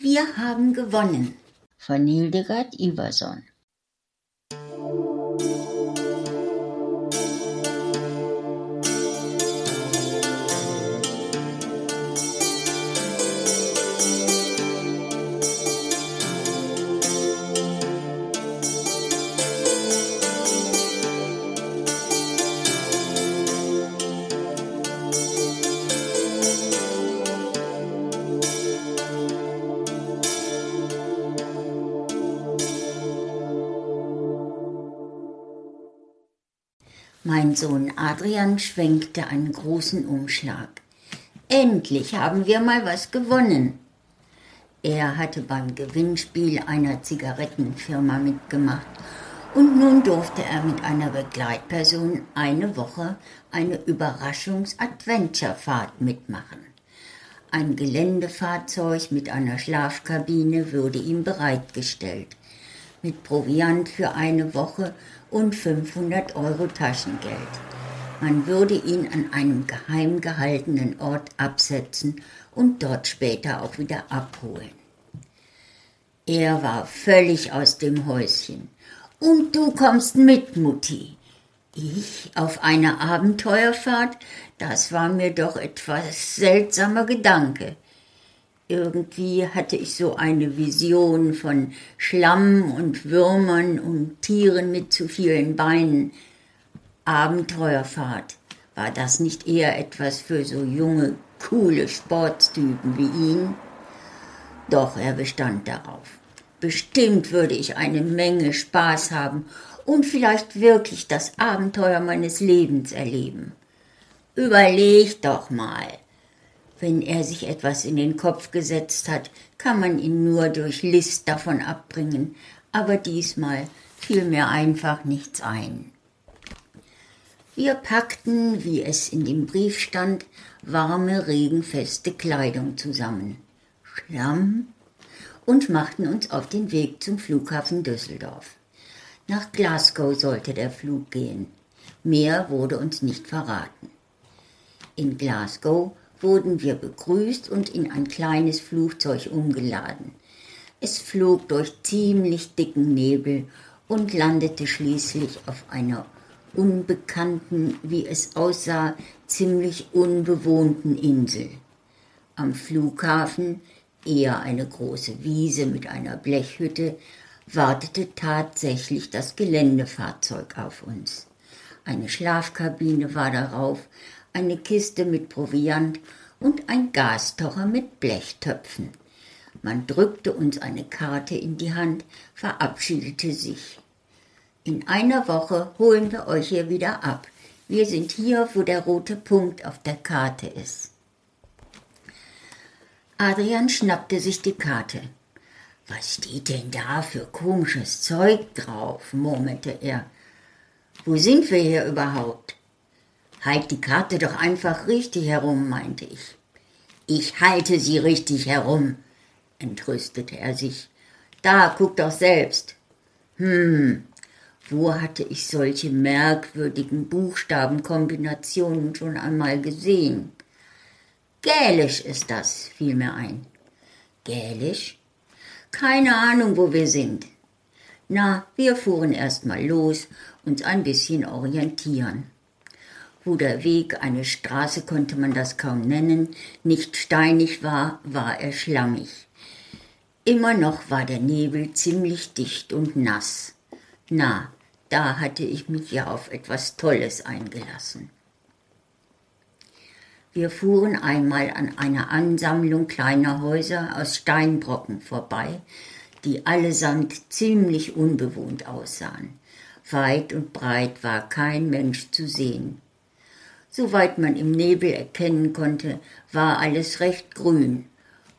Wir haben gewonnen von Hildegard Iverson. Mein Sohn Adrian schwenkte einen großen Umschlag. Endlich haben wir mal was gewonnen. Er hatte beim Gewinnspiel einer Zigarettenfirma mitgemacht und nun durfte er mit einer Begleitperson eine Woche eine Überraschungs-Adventure-Fahrt mitmachen. Ein Geländefahrzeug mit einer Schlafkabine würde ihm bereitgestellt, mit Proviant für eine Woche und 500 Euro Taschengeld. Man würde ihn an einem geheim gehaltenen Ort absetzen und dort später auch wieder abholen. Er war völlig aus dem Häuschen. Und du kommst mit, Mutti. Ich auf eine Abenteuerfahrt? Das war mir doch etwas seltsamer Gedanke. Irgendwie hatte ich so eine Vision von Schlamm und Würmern und Tieren mit zu vielen Beinen. Abenteuerfahrt. War das nicht eher etwas für so junge, coole Sportstypen wie ihn? Doch er bestand darauf. Bestimmt würde ich eine Menge Spaß haben und vielleicht wirklich das Abenteuer meines Lebens erleben. Überleg doch mal. Wenn er sich etwas in den Kopf gesetzt hat, kann man ihn nur durch List davon abbringen, aber diesmal fiel mir einfach nichts ein. Wir packten, wie es in dem Brief stand, warme, regenfeste Kleidung zusammen, Schlamm und machten uns auf den Weg zum Flughafen Düsseldorf. Nach Glasgow sollte der Flug gehen. Mehr wurde uns nicht verraten. In Glasgow wurden wir begrüßt und in ein kleines Flugzeug umgeladen. Es flog durch ziemlich dicken Nebel und landete schließlich auf einer unbekannten, wie es aussah, ziemlich unbewohnten Insel. Am Flughafen, eher eine große Wiese mit einer Blechhütte, wartete tatsächlich das Geländefahrzeug auf uns. Eine Schlafkabine war darauf, eine Kiste mit Proviant und ein Gastocher mit Blechtöpfen. Man drückte uns eine Karte in die Hand, verabschiedete sich. In einer Woche holen wir euch hier wieder ab. Wir sind hier, wo der rote Punkt auf der Karte ist. Adrian schnappte sich die Karte. Was steht denn da für komisches Zeug drauf? murmelte er. Wo sind wir hier überhaupt? Halt die Karte doch einfach richtig herum, meinte ich. Ich halte sie richtig herum, entrüstete er sich. Da, guck doch selbst. Hm, wo hatte ich solche merkwürdigen Buchstabenkombinationen schon einmal gesehen? Gälisch ist das, fiel mir ein. Gälisch? Keine Ahnung, wo wir sind. Na, wir fuhren erst mal los, uns ein bisschen orientieren wo der Weg, eine Straße konnte man das kaum nennen, nicht steinig war, war er schlammig. Immer noch war der Nebel ziemlich dicht und nass. Na, da hatte ich mich ja auf etwas Tolles eingelassen. Wir fuhren einmal an einer Ansammlung kleiner Häuser aus Steinbrocken vorbei, die allesamt ziemlich unbewohnt aussahen. Weit und breit war kein Mensch zu sehen. Soweit man im Nebel erkennen konnte, war alles recht grün.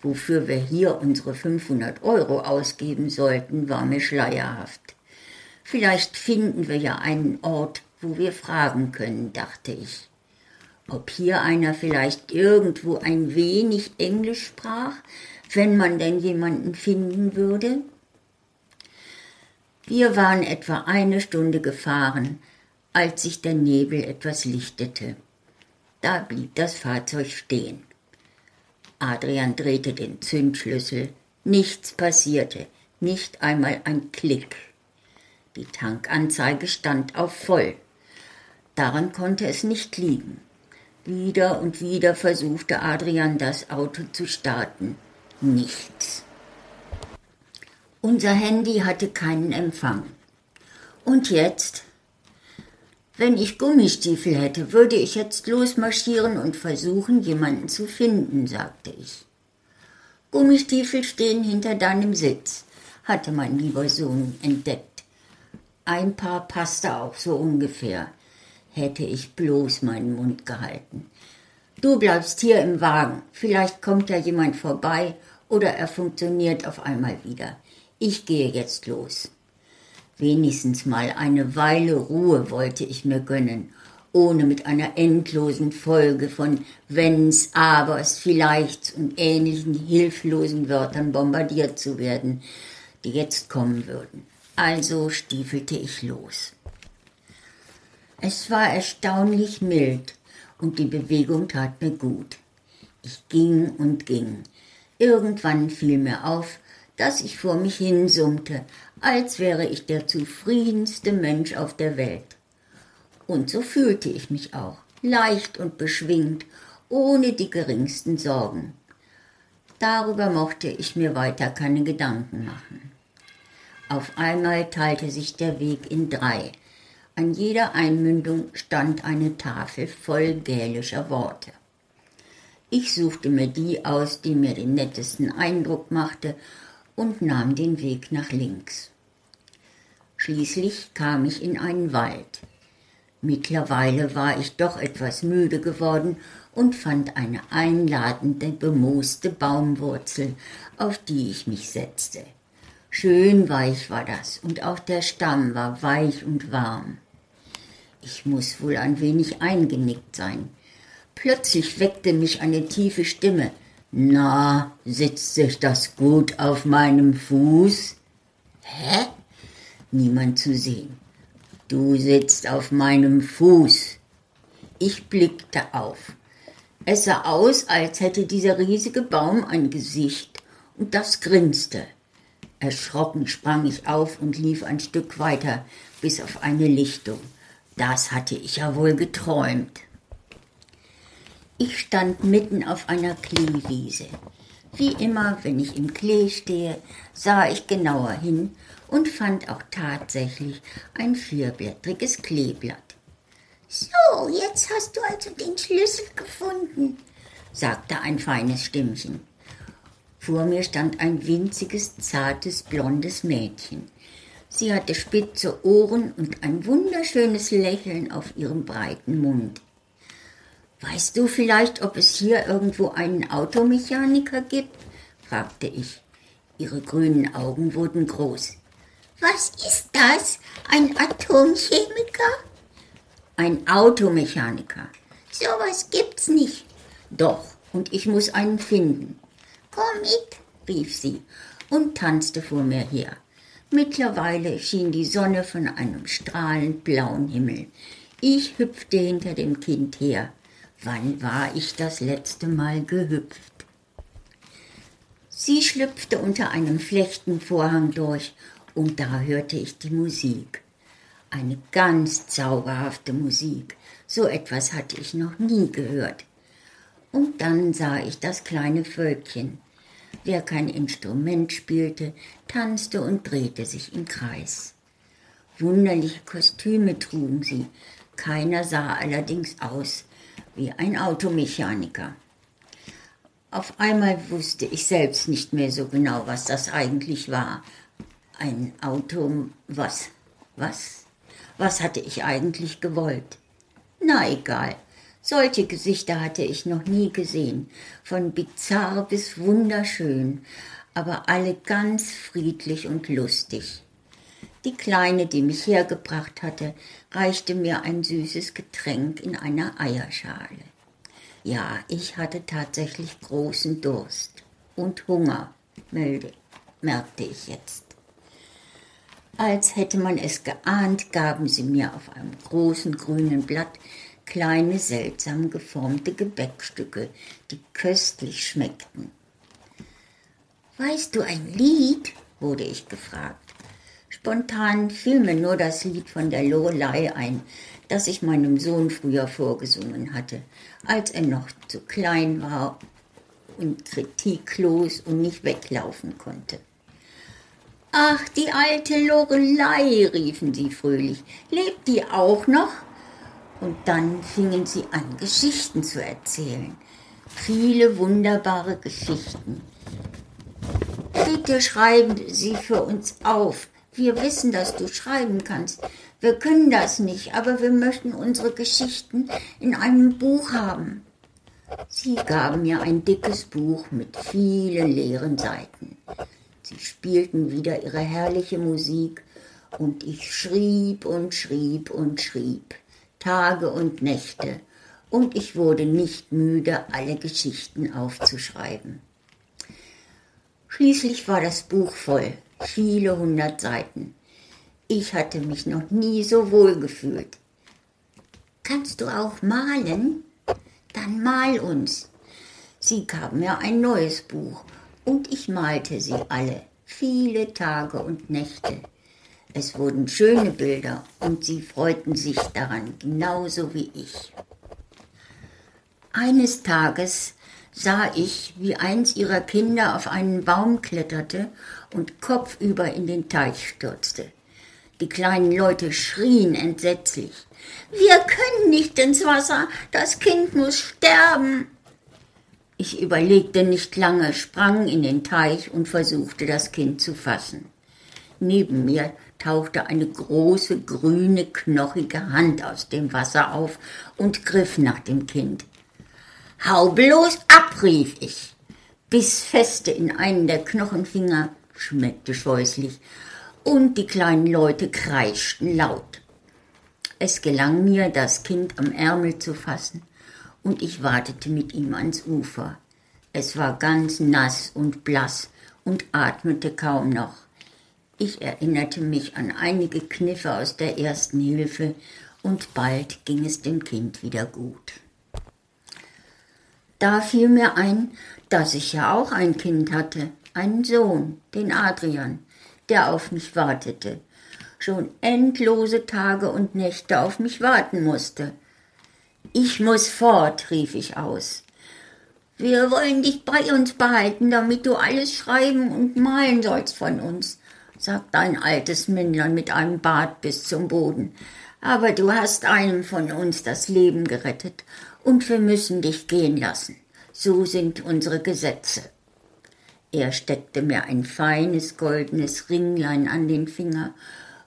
Wofür wir hier unsere 500 Euro ausgeben sollten, war mir schleierhaft. Vielleicht finden wir ja einen Ort, wo wir fragen können, dachte ich. Ob hier einer vielleicht irgendwo ein wenig Englisch sprach, wenn man denn jemanden finden würde? Wir waren etwa eine Stunde gefahren, als sich der Nebel etwas lichtete. Da blieb das Fahrzeug stehen. Adrian drehte den Zündschlüssel, Nichts passierte, nicht einmal ein Klick. Die Tankanzeige stand auf voll. Daran konnte es nicht liegen. Wieder und wieder versuchte Adrian das Auto zu starten. Nichts. Unser Handy hatte keinen Empfang. Und jetzt? Wenn ich Gummistiefel hätte, würde ich jetzt losmarschieren und versuchen, jemanden zu finden, sagte ich. Gummistiefel stehen hinter deinem Sitz, hatte mein lieber Sohn entdeckt. Ein Paar passte auch so ungefähr. Hätte ich bloß meinen Mund gehalten. Du bleibst hier im Wagen. Vielleicht kommt ja jemand vorbei oder er funktioniert auf einmal wieder. Ich gehe jetzt los. Wenigstens mal eine Weile Ruhe wollte ich mir gönnen, ohne mit einer endlosen Folge von Wenns, Abers, Vielleichts und ähnlichen hilflosen Wörtern bombardiert zu werden, die jetzt kommen würden. Also stiefelte ich los. Es war erstaunlich mild und die Bewegung tat mir gut. Ich ging und ging. Irgendwann fiel mir auf, dass ich vor mich hinsummte, als wäre ich der zufriedenste Mensch auf der Welt. Und so fühlte ich mich auch, leicht und beschwingt, ohne die geringsten Sorgen. Darüber mochte ich mir weiter keine Gedanken machen. Auf einmal teilte sich der Weg in drei. An jeder Einmündung stand eine Tafel voll gälischer Worte. Ich suchte mir die aus, die mir den nettesten Eindruck machte und nahm den Weg nach links. Schließlich kam ich in einen Wald. Mittlerweile war ich doch etwas müde geworden und fand eine einladende, bemooste Baumwurzel, auf die ich mich setzte. Schön weich war das, und auch der Stamm war weich und warm. Ich muss wohl ein wenig eingenickt sein. Plötzlich weckte mich eine tiefe Stimme. Na, sitzt sich das gut auf meinem Fuß? Hä? Niemand zu sehen. Du sitzt auf meinem Fuß. Ich blickte auf. Es sah aus, als hätte dieser riesige Baum ein Gesicht, und das grinste. Erschrocken sprang ich auf und lief ein Stück weiter bis auf eine Lichtung. Das hatte ich ja wohl geträumt. Ich stand mitten auf einer Kleewiese. Wie immer, wenn ich im Klee stehe, sah ich genauer hin und fand auch tatsächlich ein vierblättriges Kleeblatt. So, jetzt hast du also den Schlüssel gefunden, sagte ein feines Stimmchen. Vor mir stand ein winziges, zartes, blondes Mädchen. Sie hatte spitze Ohren und ein wunderschönes Lächeln auf ihrem breiten Mund. Weißt du vielleicht, ob es hier irgendwo einen Automechaniker gibt? fragte ich. Ihre grünen Augen wurden groß. Was ist das? Ein Atomchemiker? Ein Automechaniker. Sowas gibt's nicht. Doch, und ich muss einen finden. Komm mit, rief sie und tanzte vor mir her. Mittlerweile schien die Sonne von einem strahlend blauen Himmel. Ich hüpfte hinter dem Kind her. Wann war ich das letzte Mal gehüpft? Sie schlüpfte unter einem Flechtenvorhang durch, und da hörte ich die Musik. Eine ganz zauberhafte Musik. So etwas hatte ich noch nie gehört. Und dann sah ich das kleine Völkchen. Wer kein Instrument spielte, tanzte und drehte sich im Kreis. Wunderliche Kostüme trugen sie. Keiner sah allerdings aus wie ein Automechaniker. Auf einmal wusste ich selbst nicht mehr so genau, was das eigentlich war. Ein Auto, was, was, was hatte ich eigentlich gewollt? Na egal, solche Gesichter hatte ich noch nie gesehen, von bizarr bis wunderschön, aber alle ganz friedlich und lustig. Die Kleine, die mich hergebracht hatte, reichte mir ein süßes Getränk in einer Eierschale. Ja, ich hatte tatsächlich großen Durst und Hunger, milde, merkte ich jetzt. Als hätte man es geahnt, gaben sie mir auf einem großen grünen Blatt kleine seltsam geformte Gebäckstücke, die köstlich schmeckten. Weißt du ein Lied? wurde ich gefragt. Spontan fiel mir nur das Lied von der Lorelei ein, das ich meinem Sohn früher vorgesungen hatte, als er noch zu klein war und kritiklos und nicht weglaufen konnte. Ach, die alte Lorelei, riefen sie fröhlich. Lebt die auch noch? Und dann fingen sie an, Geschichten zu erzählen. Viele wunderbare Geschichten. Bitte schreiben Sie für uns auf. Wir wissen, dass du schreiben kannst. Wir können das nicht, aber wir möchten unsere Geschichten in einem Buch haben. Sie gaben mir ein dickes Buch mit vielen leeren Seiten. Sie spielten wieder ihre herrliche Musik und ich schrieb und schrieb und schrieb, Tage und Nächte, und ich wurde nicht müde, alle Geschichten aufzuschreiben. Schließlich war das Buch voll, viele hundert Seiten. Ich hatte mich noch nie so wohl gefühlt. Kannst du auch malen? Dann mal uns. Sie gaben mir ein neues Buch und ich malte sie alle, viele Tage und Nächte. Es wurden schöne Bilder und sie freuten sich daran, genauso wie ich. Eines Tages sah ich, wie eins ihrer Kinder auf einen Baum kletterte und kopfüber in den Teich stürzte. Die kleinen Leute schrien entsetzlich. Wir können nicht ins Wasser, das Kind muss sterben. Ich überlegte nicht lange, sprang in den Teich und versuchte das Kind zu fassen. Neben mir tauchte eine große, grüne, knochige Hand aus dem Wasser auf und griff nach dem Kind. Hau bloß ab, rief ich, biss feste in einen der Knochenfinger, schmeckte scheußlich, und die kleinen Leute kreischten laut. Es gelang mir, das Kind am Ärmel zu fassen und ich wartete mit ihm ans Ufer. Es war ganz nass und blass und atmete kaum noch. Ich erinnerte mich an einige Kniffe aus der ersten Hilfe und bald ging es dem Kind wieder gut. Da fiel mir ein, dass ich ja auch ein Kind hatte, einen Sohn, den Adrian, der auf mich wartete, schon endlose Tage und Nächte auf mich warten musste. Ich muss fort, rief ich aus. Wir wollen dich bei uns behalten, damit du alles schreiben und malen sollst von uns, sagte ein altes Männlein mit einem Bart bis zum Boden. Aber du hast einem von uns das Leben gerettet und wir müssen dich gehen lassen. So sind unsere Gesetze. Er steckte mir ein feines goldenes Ringlein an den Finger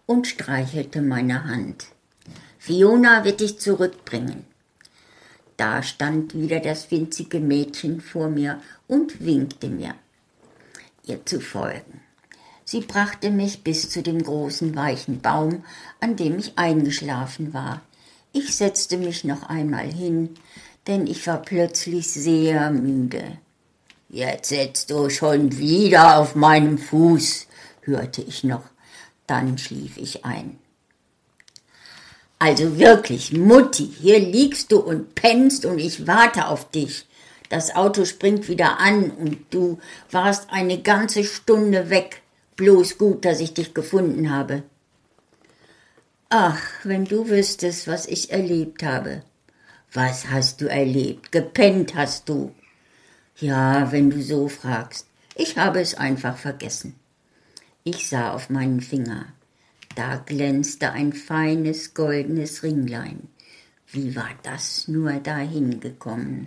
und streichelte meine Hand. Fiona wird dich zurückbringen. Da stand wieder das winzige Mädchen vor mir und winkte mir, ihr zu folgen. Sie brachte mich bis zu dem großen weichen Baum, an dem ich eingeschlafen war. Ich setzte mich noch einmal hin, denn ich war plötzlich sehr müde. Jetzt sitzt du schon wieder auf meinem Fuß, hörte ich noch. Dann schlief ich ein. Also wirklich, Mutti, hier liegst du und pennst und ich warte auf dich. Das Auto springt wieder an und du warst eine ganze Stunde weg. Bloß gut, dass ich dich gefunden habe. Ach, wenn du wüsstest, was ich erlebt habe. Was hast du erlebt? Gepennt hast du. Ja, wenn du so fragst. Ich habe es einfach vergessen. Ich sah auf meinen Finger. Da glänzte ein feines goldenes Ringlein. Wie war das nur dahin gekommen?